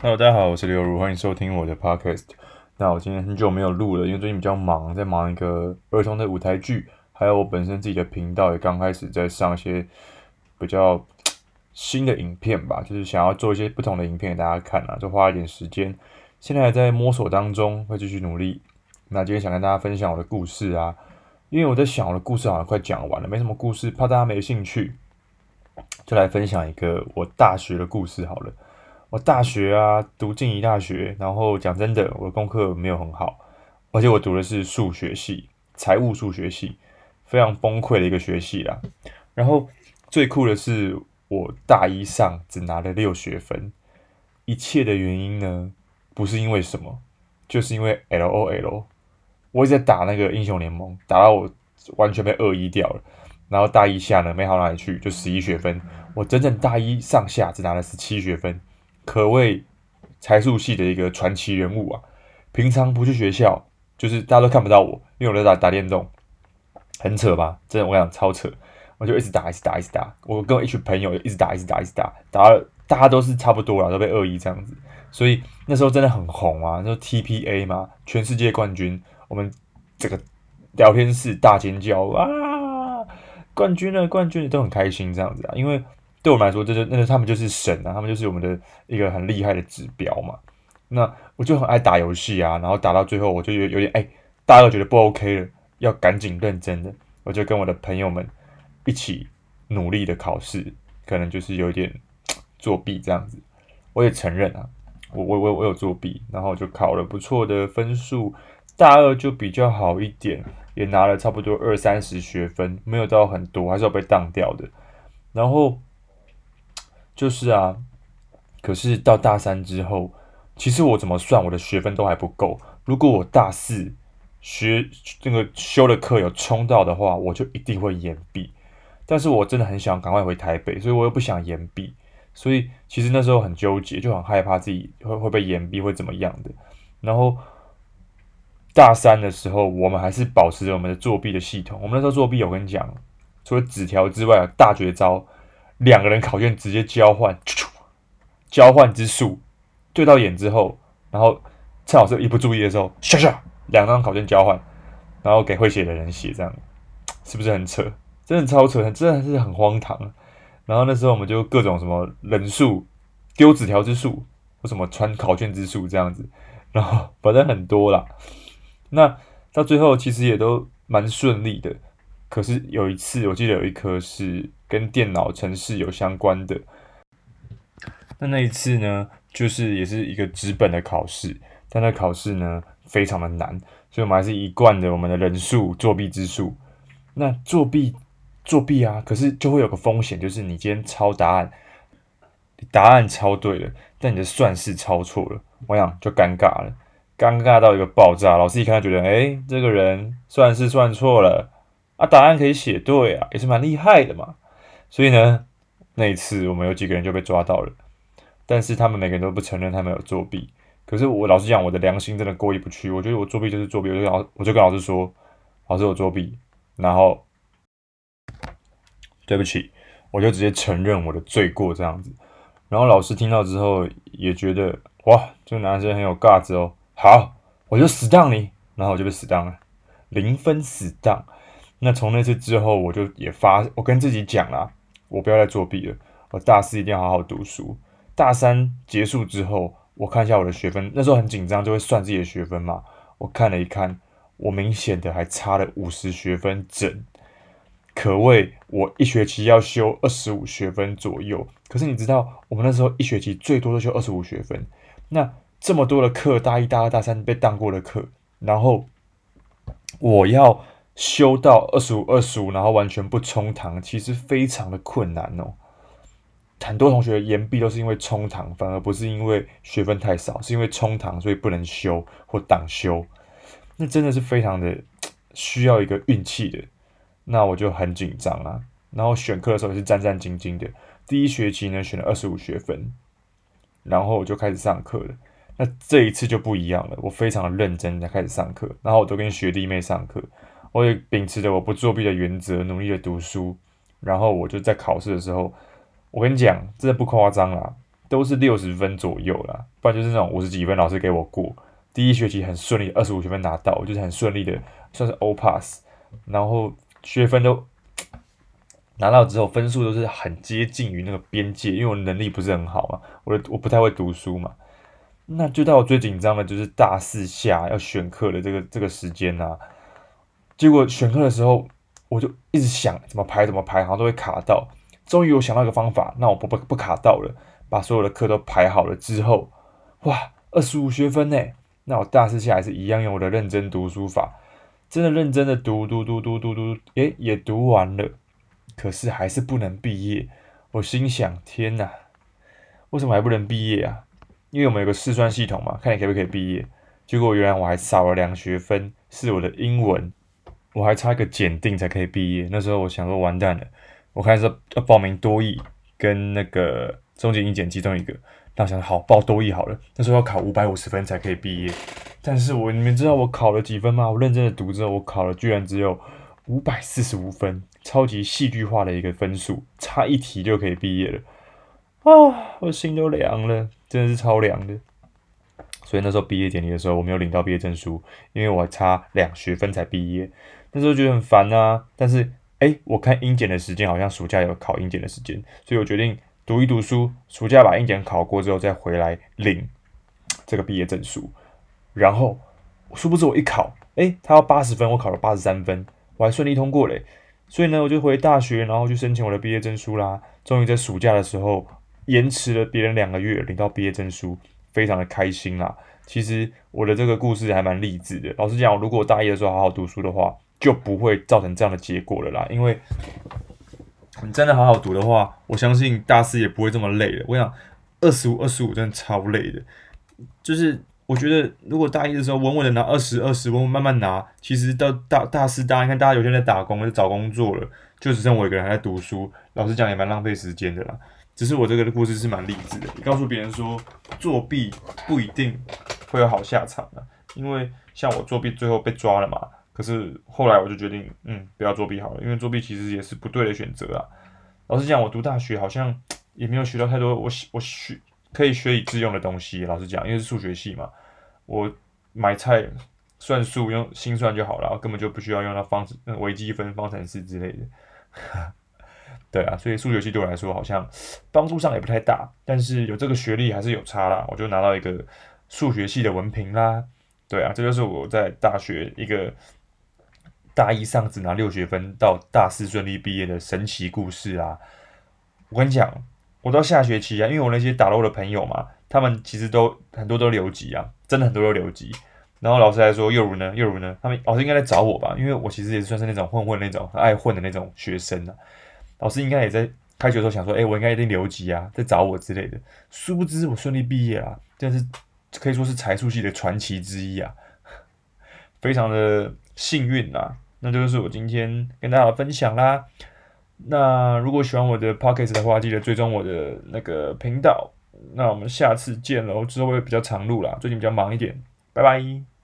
Hello，大家好，我是刘如，欢迎收听我的 Podcast。那我今天很久没有录了，因为最近比较忙，在忙一个儿童的舞台剧，还有我本身自己的频道也刚开始在上一些比较新的影片吧，就是想要做一些不同的影片给大家看啊，就花一点时间，现在还在摸索当中，会继续努力。那今天想跟大家分享我的故事啊，因为我在想我的故事好像快讲完了，没什么故事，怕大家没兴趣，就来分享一个我大学的故事好了。我大学啊，读静宜大学，然后讲真的，我的功课没有很好，而且我读的是数学系，财务数学系，非常崩溃的一个学系啦。然后最酷的是，我大一上只拿了六学分，一切的原因呢，不是因为什么，就是因为 LOL，我一直在打那个英雄联盟，打到我完全被二一掉了。然后大一下呢，没好哪里去，就十一学分，我整整大一上下只拿了十七学分。可谓财数系的一个传奇人物啊！平常不去学校，就是大家都看不到我，因为我在打打电动，很扯吧？真的，我跟你讲超扯，我就一直打，一直打，一直打。我跟我一群朋友一直打，一直打，一直打，打了大家都是差不多了，都被恶意这样子。所以那时候真的很红啊，那时候 TPA 嘛，全世界冠军，我们这个聊天室大尖叫啊，冠军了，冠军，都很开心这样子啊，因为。对我们来说，这就那个他们就是神啊，他们就是我们的一个很厉害的指标嘛。那我就很爱打游戏啊，然后打到最后，我就有有点哎，大家都觉得不 OK 了，要赶紧认真的，我就跟我的朋友们一起努力的考试，可能就是有点作弊这样子。我也承认啊，我我我我有作弊，然后就考了不错的分数，大二就比较好一点，也拿了差不多二三十学分，没有到很多，还是要被当掉的，然后。就是啊，可是到大三之后，其实我怎么算我的学分都还不够。如果我大四学这个修的课有冲到的话，我就一定会延毕。但是我真的很想赶快回台北，所以我又不想延毕。所以其实那时候很纠结，就很害怕自己会会被延毕会怎么样的。然后大三的时候，我们还是保持着我们的作弊的系统。我们那时候作弊，我跟你讲，除了纸条之外，大绝招。两个人考卷直接交换，交换之术对到眼之后，然后趁老师一不注意的时候，唰唰，两张考卷交换，然后给会写的人写，这样是不是很扯？真的超扯，真的是很荒唐。然后那时候我们就各种什么人数丢纸条之术，或什么传考卷之术这样子，然后反正很多啦。那到最后其实也都蛮顺利的。可是有一次，我记得有一科是跟电脑程式有相关的。那那一次呢，就是也是一个纸本的考试，但那考试呢非常的难，所以我们还是一贯的我们的人数作弊之数。那作弊作弊啊，可是就会有个风险，就是你今天抄答案，答案抄对了，但你的算式抄错了，我想就尴尬了，尴尬到一个爆炸。老师一看觉得，哎，这个人算式算错了。啊，答案可以写对啊，也是蛮厉害的嘛。所以呢，那一次我们有几个人就被抓到了，但是他们每个人都不承认他们有作弊。可是我老实讲，我的良心真的过意不去。我觉得我作弊就是作弊，我就老我就跟老师说，老师我作弊，然后对不起，我就直接承认我的罪过这样子。然后老师听到之后也觉得哇，这个男生很有尬子哦。好，我就死当你，然后我就被死当了，零分死当。那从那次之后，我就也发，我跟自己讲啦，我不要再作弊了。我大四一定要好好读书。大三结束之后，我看一下我的学分，那时候很紧张，就会算自己的学分嘛。我看了一看，我明显的还差了五十学分整，可谓我一学期要修二十五学分左右。可是你知道，我们那时候一学期最多都修二十五学分。那这么多的课，大一、大二、大三被当过的课，然后我要。修到二十五、二十五，然后完全不冲堂，其实非常的困难哦。很多同学延毕都是因为冲堂，反而不是因为学分太少，是因为冲堂所以不能修或挡修。那真的是非常的 需要一个运气的。那我就很紧张啊，然后选课的时候也是战战兢兢的。第一学期呢，选了二十五学分，然后我就开始上课了。那这一次就不一样了，我非常认真的开始上课，然后我都跟学弟妹上课。我也秉持着我不作弊的原则，努力的读书。然后我就在考试的时候，我跟你讲，真的不夸张啦。都是六十分左右啦，不然就是那种五十几分老师给我过。第一学期很顺利，二十五学分拿到，就是很顺利的，算是 all pass。然后学分都拿到之后，分数都是很接近于那个边界，因为我能力不是很好嘛，我我不太会读书嘛。那就到我最紧张的就是大四下要选课的这个这个时间啊。结果选课的时候，我就一直想怎么排怎么排，好像都会卡到。终于我想到一个方法，那我不不不卡到了，把所有的课都排好了之后，哇，二十五学分呢！那我大四下还是一样用我的认真读书法，真的认真的读读读读读读，诶，也读完了，可是还是不能毕业。我心想：天哪，为什么还不能毕业啊？因为我们有个试算系统嘛，看你可不可以毕业。结果原来我还少了两学分，是我的英文，我还差一个检定才可以毕业。那时候我想说完蛋了，我开始要报名多艺跟那个中级英检其中一个。那想好报多艺好了，那时候要考五百五十分才可以毕业。但是我你们知道我考了几分吗？我认真的读之后，我考了居然只有五百四十五分，超级戏剧化的一个分数，差一题就可以毕业了。啊，我心都凉了。真的是超凉的，所以那时候毕业典礼的时候，我没有领到毕业证书，因为我差两学分才毕业。那时候觉得很烦啊，但是哎、我看英检的时间好像暑假有考英检的时间，所以我决定读一读书，暑假把英检考过之后再回来领这个毕业证书。然后殊不知我一考，哎、他要八十分，我考了八十三分，我还顺利通过嘞。所以呢，我就回大学，然后去申请我的毕业证书啦。终于在暑假的时候。延迟了别人两个月领到毕业证书，非常的开心啦。其实我的这个故事还蛮励志的。老实讲，如果大一的时候好好读书的话，就不会造成这样的结果了啦。因为你真的好好读的话，我相信大四也不会这么累了。我想二十五、二十五真的超累的。就是我觉得，如果大一的时候稳稳的拿二十、二十，稳稳慢慢拿，其实到大大四、大一，你看大家有些人在打工、在找工作了，就只剩我一个人还在读书。老实讲，也蛮浪费时间的啦。只是我这个故事是蛮励志的，告诉别人说作弊不一定会有好下场的，因为像我作弊最后被抓了嘛，可是后来我就决定，嗯，不要作弊好了，因为作弊其实也是不对的选择啊。老实讲，我读大学好像 也没有学到太多我我学可以学以致用的东西。老实讲，因为是数学系嘛，我买菜算数用心算就好了，根本就不需要用到方程、微积分、方程式之类的。对啊，所以数学系对我来说好像 帮助上也不太大，但是有这个学历还是有差啦，我就拿到一个数学系的文凭啦。对啊，这就是我在大学一个大一上只拿六学分到大四顺利毕业的神奇故事啊！我跟你讲，我到下学期啊，因为我那些打漏的朋友嘛，他们其实都很多都留级啊，真的很多都留级。然后老师还说又如呢，又如呢，他们老师应该来找我吧，因为我其实也算是那种混混那种很爱混的那种学生啊。老师应该也在开学的时候想说，哎、我应该一定留级啊，在找我之类的。殊不知我顺利毕业了，真是可以说是财数系的传奇之一啊，非常的幸运啊。那就是我今天跟大家分享啦。那如果喜欢我的 p o c k e t 的话，记得追踪我的那个频道。那我们下次见喽，之后会比较长录啦，最近比较忙一点，拜拜。